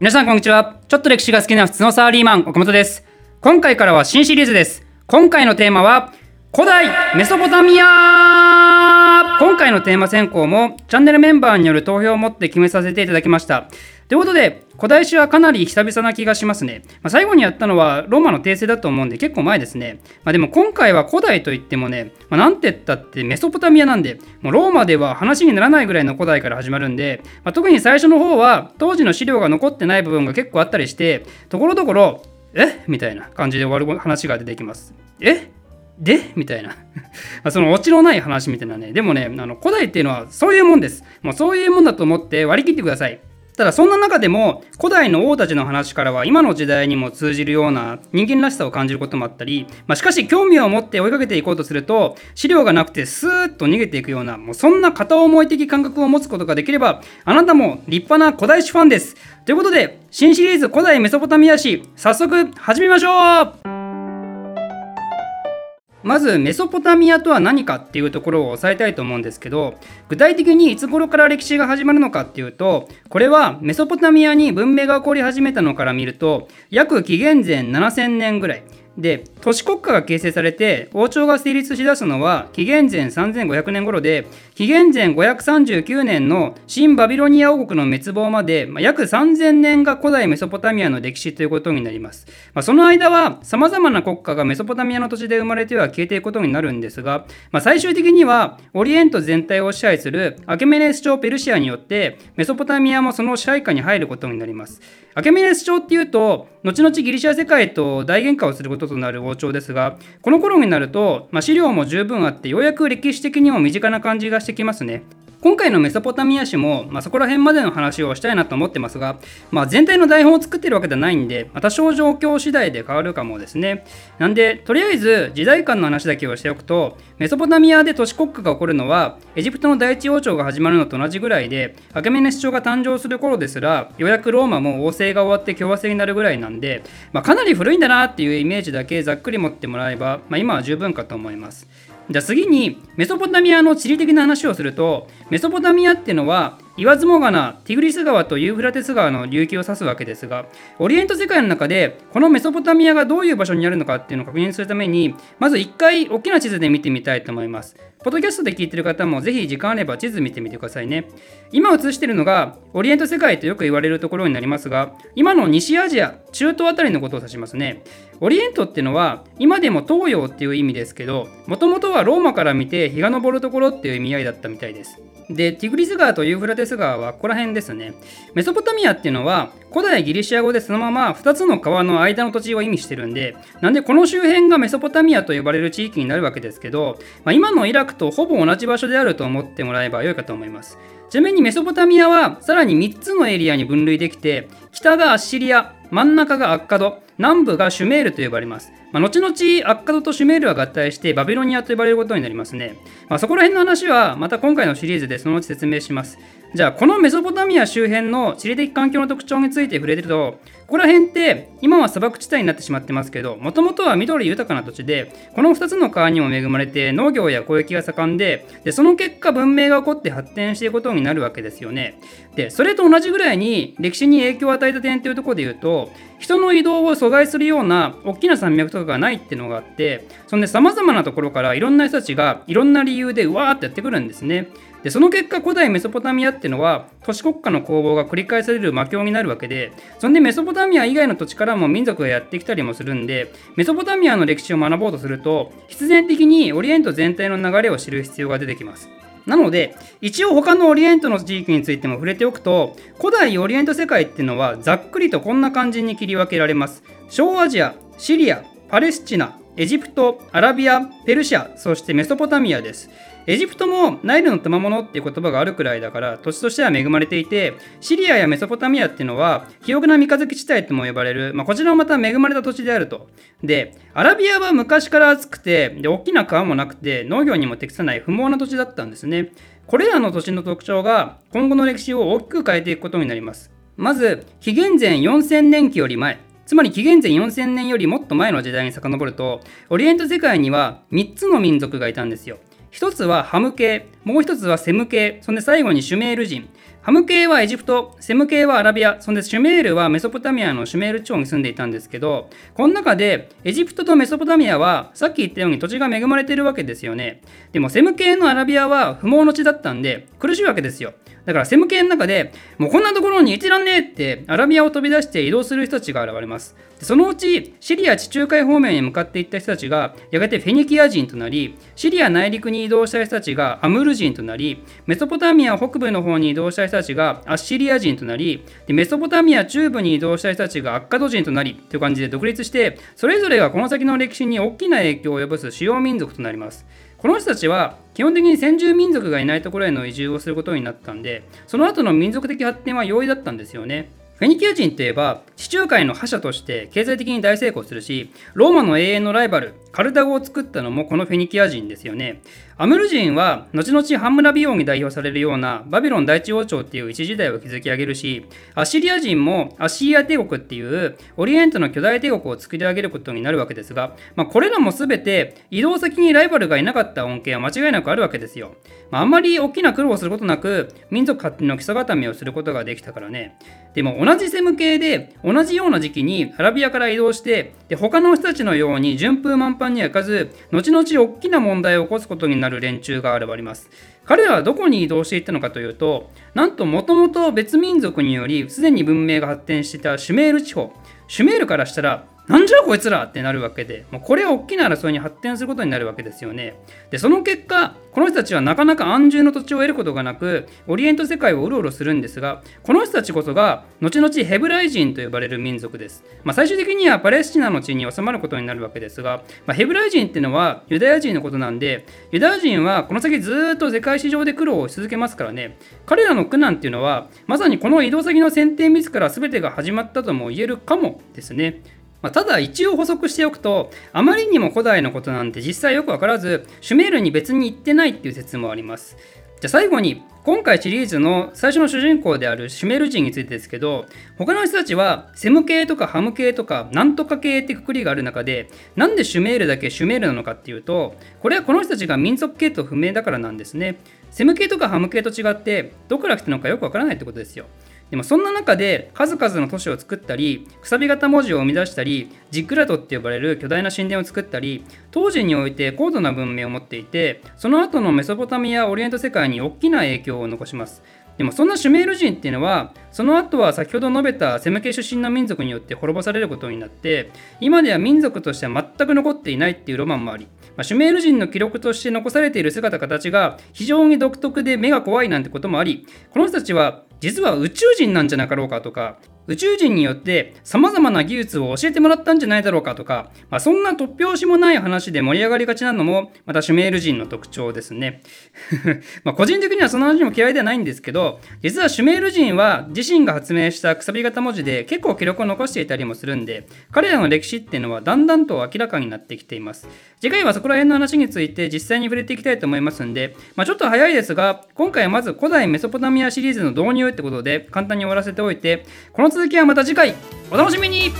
皆さんこんにちは。ちょっと歴史が好きな普通のサラリーマン、岡本です。今回からは新シリーズです。今回のテーマは、古代メソポタミア今回のテーマ選考もチャンネルメンバーによる投票をもって決めさせていただきました。ということで、古代史はかなり久々な気がしますね。まあ、最後にやったのはローマの帝政だと思うんで結構前ですね。まあ、でも今回は古代といってもね、まあ、なんて言ったってメソポタミアなんで、もうローマでは話にならないぐらいの古代から始まるんで、まあ、特に最初の方は当時の資料が残ってない部分が結構あったりして、ところどころ、え？みたいな感じで終わる話が出てきます。え？で？みたいな。そのオチのない話みたいなね。でもね、あの古代っていうのはそういうもんです。もうそういうもんだと思って割り切ってください。ただそんな中でも古代の王たちの話からは今の時代にも通じるような人間らしさを感じることもあったり、まあ、しかし興味を持って追いかけていこうとすると資料がなくてスーッと逃げていくようなもうそんな片思い的感覚を持つことができればあなたも立派な古代史ファンです。ということで新シリーズ古代メソポタミア史早速始めましょうまずメソポタミアとは何かっていうところを押さえたいと思うんですけど具体的にいつ頃から歴史が始まるのかっていうとこれはメソポタミアに文明が起こり始めたのから見ると約紀元前7000年ぐらいで都市国家が形成されて王朝が成立しだすのは紀元前3500年頃で紀元前539年の新バビロニア王国の滅亡まで、まあ、約3000年が古代メソポタミアの歴史ということになります、まあ、その間はさまざまな国家がメソポタミアの土地で生まれては消えていくことになるんですが、まあ、最終的にはオリエント全体を支配するアケメネス朝ペルシアによってメソポタミアもその支配下に入ることになります。アケメネス朝っていうと後々ギリシャ世界と大喧嘩をすることとなる王朝ですがこの頃になると、まあ、資料も十分あってようやく歴史的にも身近な感じがしてきますね。今回のメソポタミア史も、まあ、そこら辺までの話をしたいなと思ってますが、まあ、全体の台本を作ってるわけではないんで、まあ、多少状況次第で変わるかもですね。なんで、とりあえず時代間の話だけをしておくと、メソポタミアで都市国家が起こるのは、エジプトの第一王朝が始まるのと同じぐらいで、アケメネス朝が誕生する頃ですら、ようやくローマも王政が終わって共和制になるぐらいなんで、まあ、かなり古いんだなっていうイメージだけざっくり持ってもらえば、まあ、今は十分かと思います。じゃあ次にメソポタミアの地理的な話をするとメソポタミアっていうのは言わずもがなティグリス川とユーフラテス川の流域を指すわけですがオリエント世界の中でこのメソポタミアがどういう場所にあるのかっていうのを確認するためにまず一回大きな地図で見てみたいと思います。ポッドキャストで聞いてる方もぜひ時間あれば地図見てみてくださいね。今映してるのがオリエント世界とよく言われるところになりますが今の西アジア中東あたりのことを指しますね。オリエントっていうのは今でも東洋っていう意味ですけどもともとはローマから見て日が昇るところっていう意味合いだったみたいです。で、ティグリス川とユーフラテス川はここら辺ですね。メソポタミアっていうのは古代ギリシア語でそのまま2つの川の間の土地を意味してるんで、なんでこの周辺がメソポタミアと呼ばれる地域になるわけですけど、まあ、今のイラクとほぼ同じ場所であると思ってもらえばよいかと思います。ちなみにメソポタミアはさらに3つのエリアに分類できて、北がアッシリア、真ん中がアッカド、南部がシュメールと呼ばれます。まあ、後々アッカドとシュメールは合体してバビロニアと呼ばれることになりますね。まあ、そこら辺の話はまた今回のシリーズでそのうち説明します。じゃあこのメソポタミア周辺の地理的環境の特徴について触れてるとここら辺って今は砂漠地帯になってしまってますけどもともとは緑豊かな土地でこの2つの川にも恵まれて農業や交易が盛んででその結果文明が起こって発展していくことになるわけですよねでそれと同じぐらいに歴史に影響を与えた点というところで言うと人の移動を阻害するような大きな山脈とかがないっていうのがあってそんで様々なところからいろんな人たちがいろんな理由でうわーってやってくるんですね。でその結果古代メソポタミアっていうのは都市国家の攻防が繰り返される魔境になるわけでそんでメソポタミア以外の土地からも民族がやってきたりもするんでメソポタミアの歴史を学ぼうとすると必然的にオリエント全体の流れを知る必要が出てきます。なので一応他のオリエントの地域についても触れておくと古代オリエント世界っていうのはざっくりとこんな感じに切り分けられます。小アジアシリアパレスチナエジプトアラビアペルシャそしてメソポタミアです。エジプトもナイルの賜物っていう言葉があるくらいだから土地としては恵まれていてシリアやメソポタミアっていうのは肥沃な三日月地帯とも呼ばれる、まあ、こちらもまた恵まれた土地であると。でアラビアは昔から暑くてで大きな川もなくて農業にも適さない不毛な土地だったんですね。これらの土地の特徴が今後の歴史を大きく変えていくことになります。まず紀元前4000年期より前。つまり紀元前4000年よりもっと前の時代に遡るとオリエント世界には3つの民族がいたんですよ。一つはハム系、もう一つはセム系、そんで最後にシュメール人。ハム系はエジプト、セム系はアラビア、そんでシュメールはメソポタミアのシュメール地方に住んでいたんですけど、この中でエジプトとメソポタミアはさっき言ったように土地が恵まれてるわけですよね。でもセム系のアラビアは不毛の地だったんで苦しいわけですよ。だからセム系の中でもうこんなところにいてらんねえってアラビアを飛び出して移動する人たちが現れます。そのうちシリア地中海方面に向かっていった人たちがやがてフェニキア人となりシリア内陸に移動した人たちがアムール人となりメソポタミア北部の方に移動した人たちたちがアッシリア人となりでメソポタミア中部に移動した人たちがアッカド人となりという感じで独立してそれぞれがこの先の歴史に大きな影響を及ぼす主要民族となります。この人たちは基本的に先住民族がいないところへの移住をすることになったんでその後の民族的発展は容易だったんですよね。フェニキア人といえば地中海の覇者として経済的に大成功するしローマの永遠のライバルカルタゴを作ったのもこのフェニキア人ですよねアムル人は後々ハンムラビ王に代表されるようなバビロン第一王朝っていう一時代を築き上げるしアッシリア人もアッシリア帝国っていうオリエントの巨大帝国を作り上げることになるわけですが、まあ、これらも全て移動先にライバルがいなかった恩恵は間違いなくあるわけですよ、まあ、あんまり大きな苦労をすることなく民族発展の基礎固めをすることができたからね。でも同じセム系で同じような時期にアラビアから移動してで他の人たちのように順風満帆にはいかず後々大きな問題を起こすことになる連中が現れます。彼らはどこに移動していったのかというとなんともともと別民族によりすでに文明が発展していたシュメール地方。シュメールからしたらなんじゃこいつらってなるわけで、もうこれは大きな争いに発展することになるわけですよね。で、その結果、この人たちはなかなか安住の土地を得ることがなく、オリエント世界をうろうろするんですが、この人たちこそが、後々ヘブライ人と呼ばれる民族です。まあ、最終的にはパレスチナの地に収まることになるわけですが、まあ、ヘブライ人っていうのはユダヤ人のことなんで、ユダヤ人はこの先ずっと世界史上で苦労をし続けますからね、彼らの苦難っていうのは、まさにこの移動先の選定ミスから全てが始まったとも言えるかもですね。まあ、ただ一応補足しておくとあまりにも古代のことなんて実際よくわからずシュメールに別に行ってないっていう説もあります。じゃあ最後に今回シリーズの最初の主人公であるシュメール人についてですけど他の人たちはセム系とかハム系とかなんとか系ってくくりがある中でなんでシュメールだけシュメールなのかっていうとこれはこの人たちが民族系統不明だからなんですね。セム系とかハム系と違ってどこから来たのかよくわからないってことですよ。でもそんな中で数々の都市を作ったりくさび型文字を生み出したりジックラトって呼ばれる巨大な神殿を作ったり当時において高度な文明を持っていてその後のメソポタミアオリエント世界に大きな影響を残します。でもそんなシュメール人っていうのはその後は先ほど述べたセム系出身の民族によって滅ぼされることになって今では民族としては全く残っていないっていうロマンもあり、まあ、シュメール人の記録として残されている姿形が非常に独特で目が怖いなんてこともありこの人たちは実は宇宙人なんじゃなかろうかとか宇宙人によって様々な技術を教えてもらったんじゃないだろうかとか、まあ、そんな突拍子もない話で盛り上がりがちなのもまたシュメール人の特徴ですね。ま個人的にはその話も嫌いではないんですけど実はシュメール人は自身が発明したくさび型文字で結構記録を残していたりもするんで彼らの歴史っていうのはだんだんと明らかになってきています。次回はそこら辺の話について実際に触れていきたいと思いますんで、まあ、ちょっと早いですが今回はまず古代メソポタミアシリーズの導入ってことで簡単に終わらせておいてこの続きはまた次回。お楽しみに。